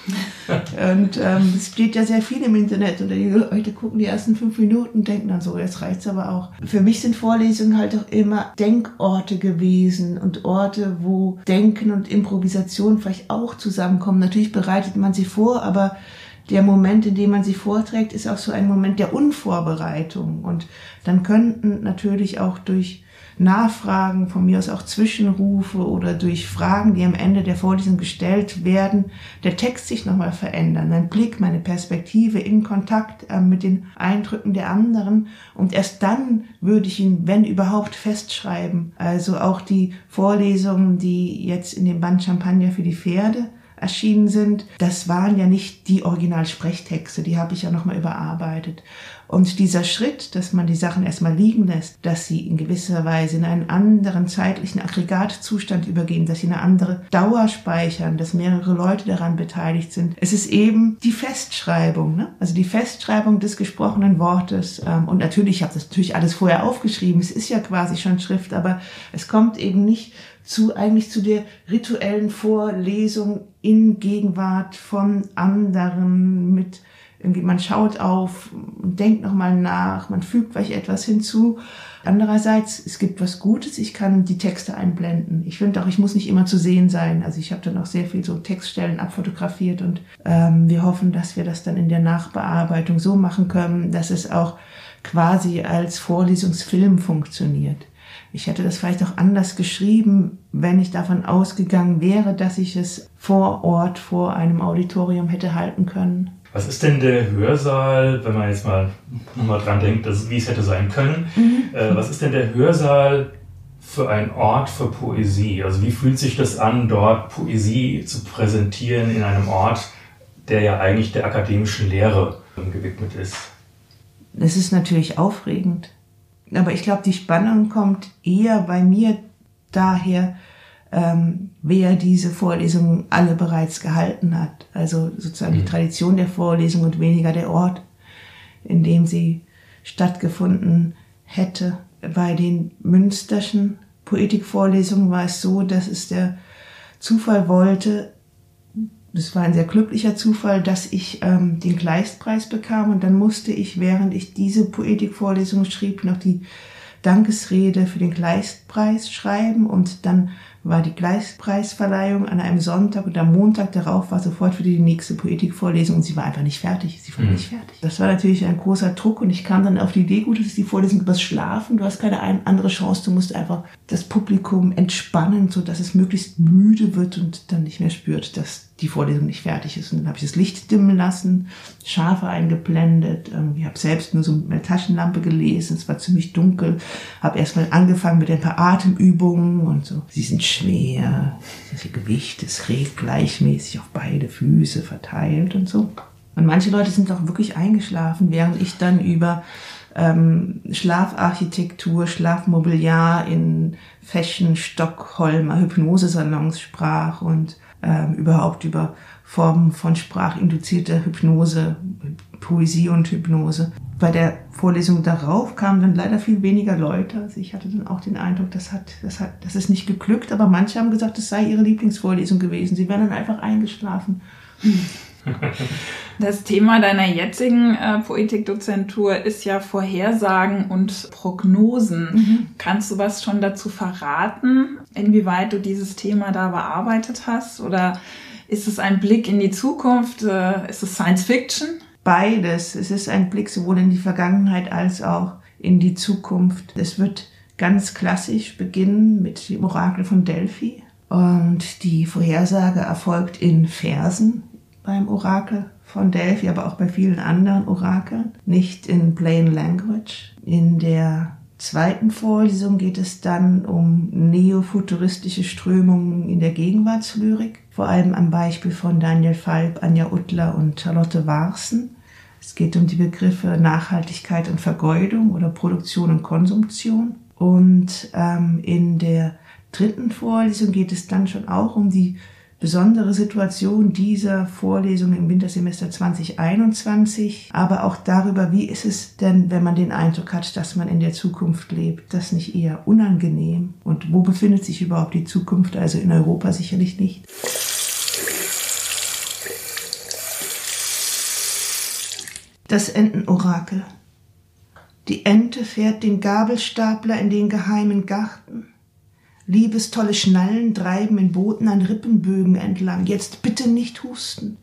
und ähm, es steht ja sehr viel im Internet und die Leute gucken die ersten fünf Minuten denken dann so, jetzt reicht's aber auch. Für mich sind Vorlesungen halt auch immer Denkorte gewesen und Orte, wo Denken und Improvisation vielleicht auch zusammenkommen. Natürlich bereitet man sie vor, aber der Moment, in dem man sie vorträgt, ist auch so ein Moment der Unvorbereitung. Und dann könnten natürlich auch durch Nachfragen, von mir aus auch Zwischenrufe oder durch Fragen, die am Ende der Vorlesung gestellt werden, der Text sich nochmal verändern, mein Blick, meine Perspektive in Kontakt äh, mit den Eindrücken der anderen und erst dann würde ich ihn, wenn überhaupt, festschreiben. Also auch die Vorlesungen, die jetzt in dem Band Champagner für die Pferde erschienen sind, das waren ja nicht die Originalsprechtexte, die habe ich ja nochmal überarbeitet. Und dieser Schritt, dass man die Sachen erstmal liegen lässt, dass sie in gewisser Weise in einen anderen zeitlichen Aggregatzustand übergehen, dass sie eine andere Dauer speichern, dass mehrere Leute daran beteiligt sind. Es ist eben die Festschreibung, ne? also die Festschreibung des gesprochenen Wortes. Ähm, und natürlich, ich habe das natürlich alles vorher aufgeschrieben, es ist ja quasi schon Schrift, aber es kommt eben nicht zu eigentlich zu der rituellen Vorlesung in Gegenwart von anderen mit irgendwie man schaut auf denkt nochmal nach, man fügt vielleicht etwas hinzu. Andererseits, es gibt was Gutes, ich kann die Texte einblenden. Ich finde auch, ich muss nicht immer zu sehen sein. Also ich habe dann auch sehr viel so Textstellen abfotografiert und ähm, wir hoffen, dass wir das dann in der Nachbearbeitung so machen können, dass es auch quasi als Vorlesungsfilm funktioniert. Ich hätte das vielleicht auch anders geschrieben, wenn ich davon ausgegangen wäre, dass ich es vor Ort vor einem Auditorium hätte halten können. Was ist denn der Hörsaal, wenn man jetzt mal nochmal dran denkt, dass, wie es hätte sein können? Mhm. Äh, was ist denn der Hörsaal für ein Ort für Poesie? Also wie fühlt sich das an, dort Poesie zu präsentieren in einem Ort, der ja eigentlich der akademischen Lehre gewidmet ist? Es ist natürlich aufregend. Aber ich glaube, die Spannung kommt eher bei mir daher, ähm, wer diese Vorlesungen alle bereits gehalten hat. Also sozusagen mhm. die Tradition der Vorlesung und weniger der Ort, in dem sie stattgefunden hätte. Bei den Münsterschen Poetikvorlesungen war es so, dass es der Zufall wollte, es war ein sehr glücklicher Zufall, dass ich ähm, den Kleistpreis bekam und dann musste ich, während ich diese Poetikvorlesung schrieb, noch die Dankesrede für den Kleistpreis schreiben und dann war die Gleispreisverleihung an einem Sonntag und am Montag darauf war sofort wieder die nächste Poetikvorlesung und sie war einfach nicht fertig. Sie war mhm. nicht fertig. Das war natürlich ein großer Druck und ich kam dann auf die Idee, gut, das ist die Vorlesung übers Schlafen, du hast keine andere Chance, du musst einfach das Publikum entspannen, so dass es möglichst müde wird und dann nicht mehr spürt, dass die Vorlesung nicht fertig ist. Und dann habe ich das Licht dimmen lassen, Schafe eingeblendet. Ich habe selbst nur so mit einer Taschenlampe gelesen. Es war ziemlich dunkel. Habe erstmal angefangen mit ein paar Atemübungen und so. Sie sind schwer. Das Gewicht ist schräg gleichmäßig auf beide Füße verteilt und so. Und manche Leute sind auch wirklich eingeschlafen, während ich dann über ähm, Schlafarchitektur, Schlafmobiliar in Fashion, Stockholmer Hypnosesalons sprach und ähm, überhaupt über Formen von sprachinduzierter Hypnose, Poesie und Hypnose. Bei der Vorlesung darauf kamen dann leider viel weniger Leute. Also ich hatte dann auch den Eindruck, das hat, das hat, das ist nicht geglückt, aber manche haben gesagt, es sei ihre Lieblingsvorlesung gewesen. Sie wären dann einfach eingeschlafen. Das Thema deiner jetzigen äh, Poetikdozentur ist ja Vorhersagen und Prognosen. Mhm. Kannst du was schon dazu verraten, inwieweit du dieses Thema da bearbeitet hast? Oder ist es ein Blick in die Zukunft? Äh, ist es Science Fiction? Beides. Es ist ein Blick sowohl in die Vergangenheit als auch in die Zukunft. Es wird ganz klassisch beginnen mit dem Orakel von Delphi. Und die Vorhersage erfolgt in Versen beim Orakel von Delphi, aber auch bei vielen anderen Orakeln, nicht in plain language. In der zweiten Vorlesung geht es dann um neofuturistische Strömungen in der Gegenwartslyrik, vor allem am Beispiel von Daniel Falb, Anja Uttler und Charlotte Warsen. Es geht um die Begriffe Nachhaltigkeit und Vergeudung oder Produktion und Konsumtion. Und ähm, in der dritten Vorlesung geht es dann schon auch um die besondere Situation dieser Vorlesung im Wintersemester 2021, aber auch darüber, wie ist es denn, wenn man den Eindruck hat, dass man in der Zukunft lebt, das nicht eher unangenehm und wo befindet sich überhaupt die Zukunft, also in Europa sicherlich nicht. Das Entenorakel. Die Ente fährt den Gabelstapler in den geheimen Garten. Liebestolle Schnallen treiben in Booten an Rippenbögen entlang. Jetzt bitte nicht husten.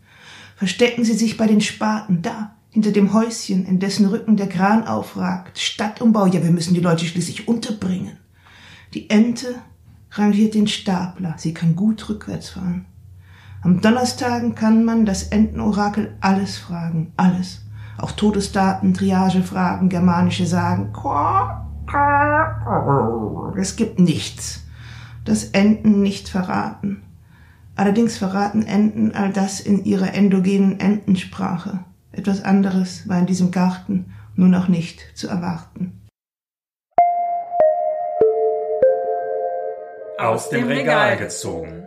Verstecken Sie sich bei den Spaten, da, hinter dem Häuschen, in dessen Rücken der Kran aufragt. Stadtumbau, ja, wir müssen die Leute schließlich unterbringen. Die Ente rangiert den Stapler. Sie kann gut rückwärts fahren. Am Donnerstagen kann man das Entenorakel alles fragen. Alles. Auch Todesdaten, Triagefragen, germanische Sagen. Es gibt nichts das Enten nicht verraten. Allerdings verraten Enten all das in ihrer endogenen Entensprache. Etwas anderes war in diesem Garten nur noch nicht zu erwarten. Aus dem Regal gezogen.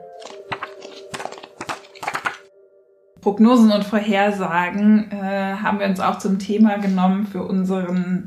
Prognosen und Vorhersagen äh, haben wir uns auch zum Thema genommen für unseren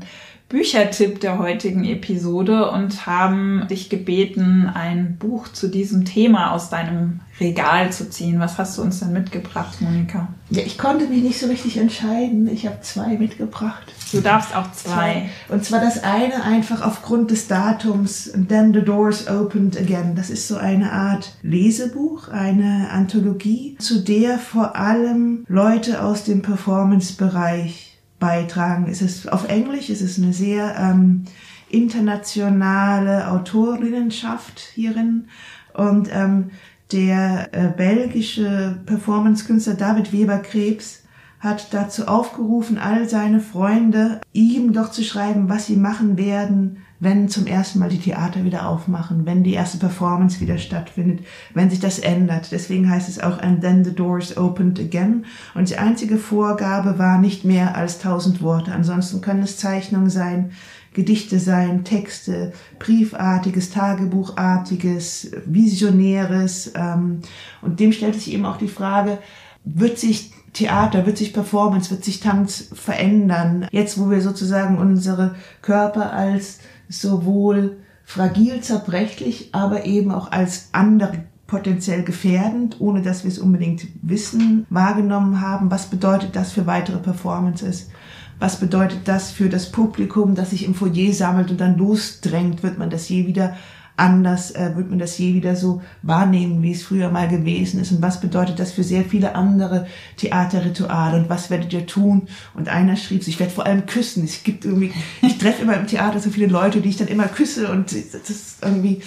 Büchertipp der heutigen Episode und haben dich gebeten, ein Buch zu diesem Thema aus deinem Regal zu ziehen. Was hast du uns denn mitgebracht, Monika? Ja, ich konnte mich nicht so richtig entscheiden. Ich habe zwei mitgebracht. Du darfst auch zwei. Und zwar das eine einfach aufgrund des Datums Then the Doors Opened Again. Das ist so eine Art Lesebuch, eine Anthologie, zu der vor allem Leute aus dem Performance-Bereich beitragen. Es ist auf Englisch, es ist eine sehr ähm, internationale Autorinnenschaft hierin und ähm, der äh, belgische Performance-Künstler David Weber-Krebs hat dazu aufgerufen, all seine Freunde ihm doch zu schreiben, was sie machen werden, wenn zum ersten Mal die Theater wieder aufmachen, wenn die erste Performance wieder stattfindet, wenn sich das ändert. Deswegen heißt es auch And then the doors opened again. Und die einzige Vorgabe war nicht mehr als tausend Worte. Ansonsten können es Zeichnungen sein, Gedichte sein, Texte, Briefartiges, Tagebuchartiges, Visionäres. Ähm, und dem stellt sich eben auch die Frage, wird sich Theater, wird sich Performance, wird sich Tanz verändern? Jetzt, wo wir sozusagen unsere Körper als sowohl fragil, zerbrechlich, aber eben auch als andere potenziell gefährdend, ohne dass wir es unbedingt wissen, wahrgenommen haben. Was bedeutet das für weitere Performances? Was bedeutet das für das Publikum, das sich im Foyer sammelt und dann losdrängt? Wird man das je wieder anders, äh, wird man das je wieder so wahrnehmen, wie es früher mal gewesen ist und was bedeutet das für sehr viele andere Theaterrituale und was werdet ihr tun? Und einer schrieb, ich werde vor allem küssen. Es gibt irgendwie, ich treffe immer im Theater so viele Leute, die ich dann immer küsse und das ist irgendwie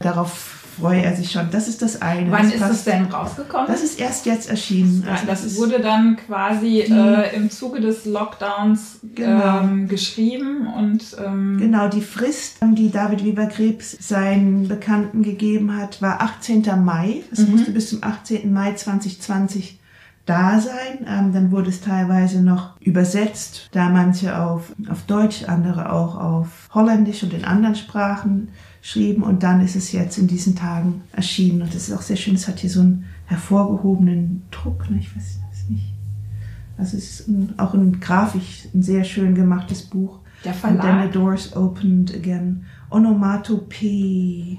darauf freue er sich schon. Das ist das eine. Wann das ist es denn rausgekommen? Das ist erst jetzt erschienen. Also das, das wurde dann quasi äh, im Zuge des Lockdowns genau. ähm, geschrieben und ähm genau die Frist, die David Weber Krebs seinen Bekannten gegeben hat, war 18. Mai. Es mhm. musste bis zum 18. Mai 2020 da sein. Ähm, dann wurde es teilweise noch übersetzt, da manche auf, auf Deutsch, andere auch auf Holländisch und in anderen Sprachen schrieben und dann ist es jetzt in diesen Tagen erschienen und es ist auch sehr schön, es hat hier so einen hervorgehobenen Druck, ne? ich weiß nicht. Also es ist ein, auch ein grafisch ein sehr schön gemachtes Buch. Der Verlag. And then the doors opened again. Onomatopee.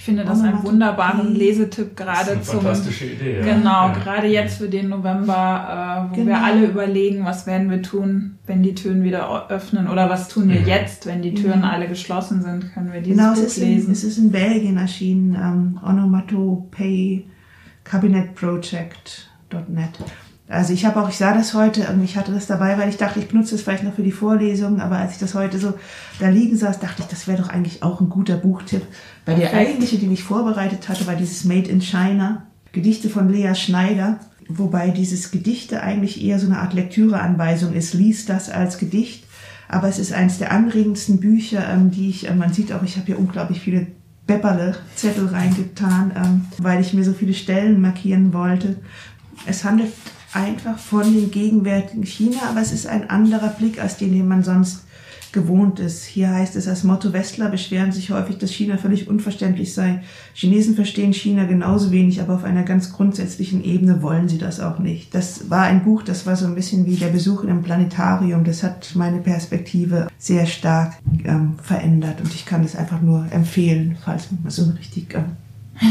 Ich finde das einen wunderbaren Lesetipp gerade das ist eine zum. Fantastische Idee. Ja. Genau, ja. gerade jetzt für den November, äh, wo wir Genau. alle überlegen, was werden wir tun, wenn die Türen wieder öffnen oder was tun wir Mhm. jetzt, wenn die Türen Mhm. alle geschlossen sind, können wir dieses Genau, es Buch ist, in, lesen. es ist in Belgien erschienen, ähm, Onomatopay. Also ich habe auch, ich sah das heute, ähm, ich hatte das dabei, weil ich dachte, ich benutze das vielleicht noch für die Vorlesung, aber als ich das heute so da liegen saß, dachte ich, das wäre doch eigentlich auch ein guter Buchtipp. Weil der eigentliche, den ich vorbereitet hatte, war dieses Made in China, Gedichte von Lea Schneider, wobei dieses Gedichte eigentlich eher so eine Art Lektüreanweisung ist. Lies das als Gedicht. Aber es ist eines der anregendsten Bücher, ähm, die ich, äh, man sieht auch, ich habe hier unglaublich viele Bepperle Zettel reingetan, ähm, weil ich mir so viele Stellen markieren wollte. Es handelt einfach von dem gegenwärtigen China, aber es ist ein anderer Blick als den, den man sonst gewohnt ist. Hier heißt es als Motto, Westler beschweren sich häufig, dass China völlig unverständlich sei. Chinesen verstehen China genauso wenig, aber auf einer ganz grundsätzlichen Ebene wollen sie das auch nicht. Das war ein Buch, das war so ein bisschen wie der Besuch in einem Planetarium. Das hat meine Perspektive sehr stark ähm, verändert und ich kann es einfach nur empfehlen, falls man so richtig ähm,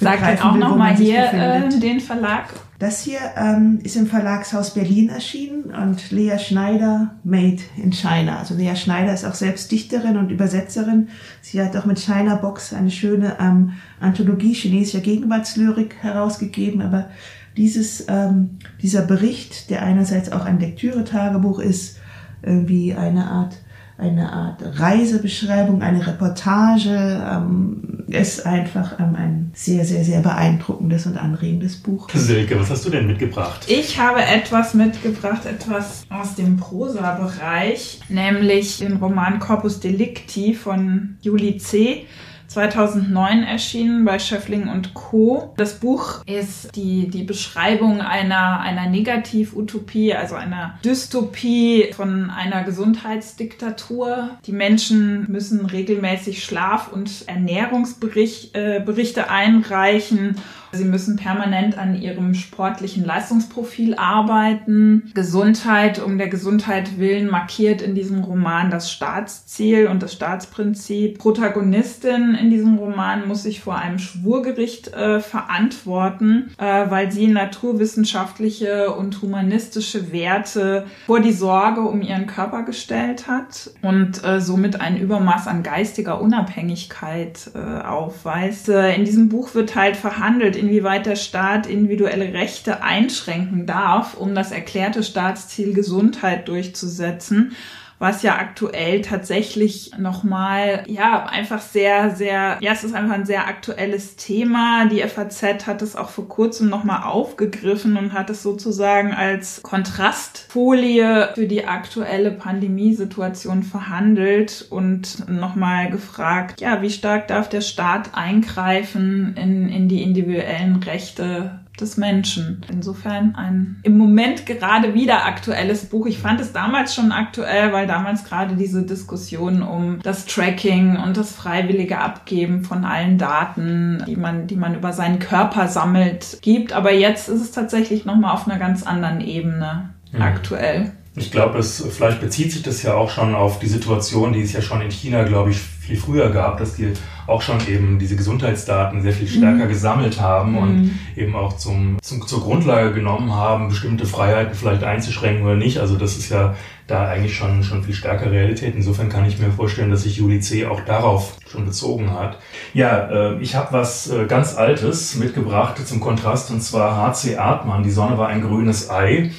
Sag dann auch nochmal hier äh, den Verlag. Das hier ähm, ist im Verlagshaus Berlin erschienen und Lea Schneider Made in China. Also Lea Schneider ist auch selbst Dichterin und Übersetzerin. Sie hat auch mit China Box eine schöne ähm, Anthologie chinesischer Gegenwartslyrik herausgegeben. Aber dieses, ähm, dieser Bericht, der einerseits auch ein Lektüre-Tagebuch ist, irgendwie eine Art eine Art Reisebeschreibung, eine Reportage, ähm, ist einfach ähm, ein sehr, sehr, sehr beeindruckendes und anregendes Buch. Silke, was hast du denn mitgebracht? Ich habe etwas mitgebracht, etwas aus dem Prosa-Bereich, nämlich den Roman Corpus Delicti von Juli C. 2009 erschienen bei Schöffling und Co. Das Buch ist die, die Beschreibung einer, einer Negativ-Utopie, also einer Dystopie von einer Gesundheitsdiktatur. Die Menschen müssen regelmäßig Schlaf- und Ernährungsberichte äh, einreichen. Sie müssen permanent an ihrem sportlichen Leistungsprofil arbeiten. Gesundheit um der Gesundheit willen markiert in diesem Roman das Staatsziel und das Staatsprinzip. Protagonistin in diesem Roman muss sich vor einem Schwurgericht äh, verantworten, äh, weil sie naturwissenschaftliche und humanistische Werte vor die Sorge um ihren Körper gestellt hat und äh, somit ein Übermaß an geistiger Unabhängigkeit äh, aufweist. Äh, in diesem Buch wird halt verhandelt, inwieweit der Staat individuelle Rechte einschränken darf, um das erklärte Staatsziel Gesundheit durchzusetzen was ja aktuell tatsächlich nochmal, ja, einfach sehr, sehr, ja, es ist einfach ein sehr aktuelles Thema. Die FAZ hat es auch vor kurzem nochmal aufgegriffen und hat es sozusagen als Kontrastfolie für die aktuelle Pandemiesituation verhandelt und nochmal gefragt, ja, wie stark darf der Staat eingreifen in, in die individuellen Rechte des Menschen. Insofern ein im Moment gerade wieder aktuelles Buch. Ich fand es damals schon aktuell, weil damals gerade diese Diskussion um das Tracking und das freiwillige Abgeben von allen Daten, die man, die man über seinen Körper sammelt, gibt. Aber jetzt ist es tatsächlich nochmal auf einer ganz anderen Ebene Mhm. aktuell. Ich glaube, es vielleicht bezieht sich das ja auch schon auf die Situation, die es ja schon in China, glaube ich, viel früher gab, dass die auch schon eben diese Gesundheitsdaten sehr viel stärker gesammelt haben und Mhm. eben auch zum, zum, zur Grundlage genommen haben, bestimmte Freiheiten vielleicht einzuschränken oder nicht. Also das ist ja da eigentlich schon, schon viel stärker Realität. Insofern kann ich mir vorstellen, dass sich Juli C. auch darauf schon bezogen hat. Ja, äh, ich habe was äh, ganz Altes mitgebracht zum Kontrast und zwar H.C. Artmann, Die Sonne war ein grünes Ei.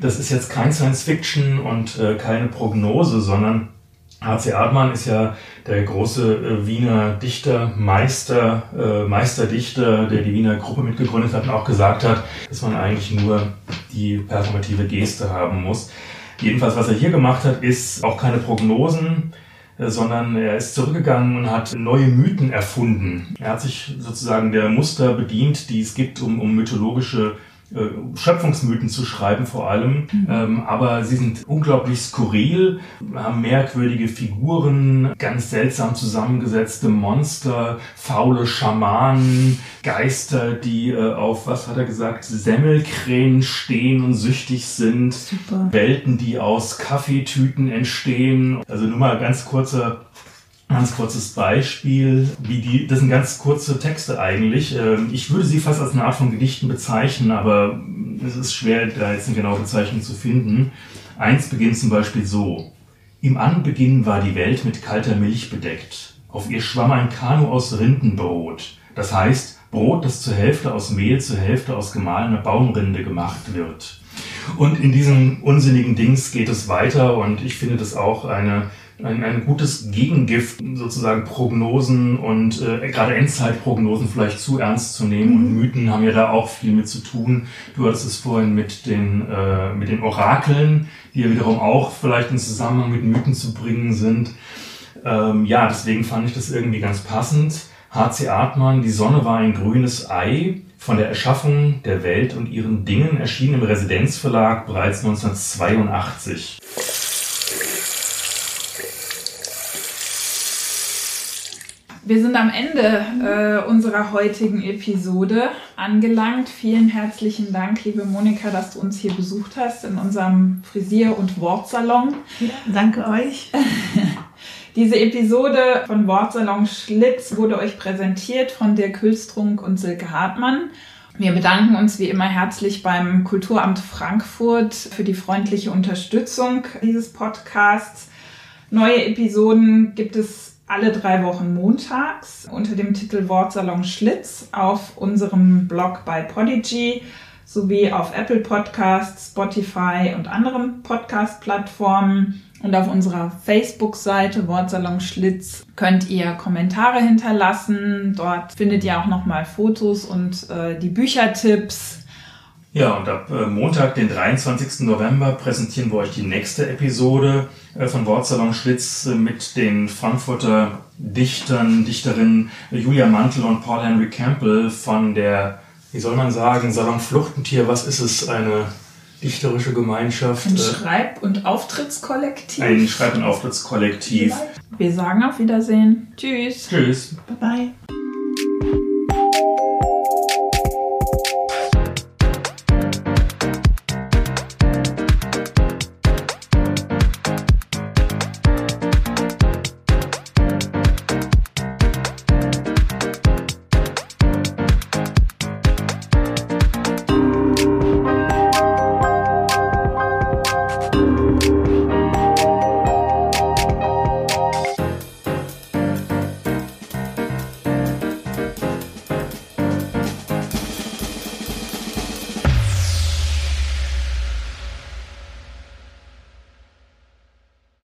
Das ist jetzt kein Science Fiction und äh, keine Prognose, sondern H.C. Artmann ist ja der große äh, Wiener Dichter, Meister, äh, Meisterdichter, der die Wiener Gruppe mitgegründet hat und auch gesagt hat, dass man eigentlich nur die performative Geste haben muss. Jedenfalls, was er hier gemacht hat, ist auch keine Prognosen, äh, sondern er ist zurückgegangen und hat neue Mythen erfunden. Er hat sich sozusagen der Muster bedient, die es gibt, um, um mythologische Schöpfungsmythen zu schreiben vor allem, ähm, aber sie sind unglaublich skurril, haben merkwürdige Figuren, ganz seltsam zusammengesetzte Monster, faule Schamanen, Geister, die äh, auf, was hat er gesagt, Semmelkränen stehen und süchtig sind, Super. Welten, die aus Kaffeetüten entstehen. Also nur mal ganz kurzer Ganz kurzes Beispiel, wie die, das sind ganz kurze Texte eigentlich. Ähm, ich würde sie fast als eine Art von Gedichten bezeichnen, aber es ist schwer, da jetzt eine genaue Bezeichnung zu finden. Eins beginnt zum Beispiel so. Im Anbeginn war die Welt mit kalter Milch bedeckt. Auf ihr schwamm ein Kanu aus Rindenbrot. Das heißt, Brot, das zur Hälfte aus Mehl, zur Hälfte aus gemahlener Baumrinde gemacht wird. Und in diesem unsinnigen Dings geht es weiter und ich finde das auch eine ein, ein gutes Gegengift, sozusagen Prognosen und äh, gerade Endzeitprognosen vielleicht zu ernst zu nehmen. Mhm. Und Mythen haben ja da auch viel mit zu tun. Du hattest es vorhin mit den, äh, mit den Orakeln, die ja wiederum auch vielleicht in Zusammenhang mit Mythen zu bringen sind. Ähm, ja, deswegen fand ich das irgendwie ganz passend. H.C. Artmann, Die Sonne war ein grünes Ei. Von der Erschaffung der Welt und ihren Dingen erschien im Residenzverlag bereits 1982. Wir sind am Ende äh, unserer heutigen Episode angelangt. Vielen herzlichen Dank, liebe Monika, dass du uns hier besucht hast in unserem Frisier- und Wortsalon. Ja, danke euch. Diese Episode von Wortsalon Schlitz wurde euch präsentiert von Dirk Hülstrunk und Silke Hartmann. Wir bedanken uns wie immer herzlich beim Kulturamt Frankfurt für die freundliche Unterstützung dieses Podcasts. Neue Episoden gibt es alle drei Wochen montags unter dem Titel Wortsalon Schlitz auf unserem Blog bei Podigy sowie auf Apple Podcasts, Spotify und anderen Podcast-Plattformen. Und auf unserer Facebook-Seite Wortsalon Schlitz könnt ihr Kommentare hinterlassen. Dort findet ihr auch nochmal Fotos und äh, die Büchertipps ja, und ab äh, Montag, den 23. November, präsentieren wir euch die nächste Episode äh, von Wortsalon Schlitz äh, mit den Frankfurter Dichtern, Dichterinnen Julia Mantel und Paul Henry Campbell von der, wie soll man sagen, Salon Fluchtentier. Was ist es? Eine dichterische Gemeinschaft? Ein Schreib- und Auftrittskollektiv. Ein Schreib- und Auftrittskollektiv. Wir sagen auf Wiedersehen. Tschüss. Tschüss. Bye bye.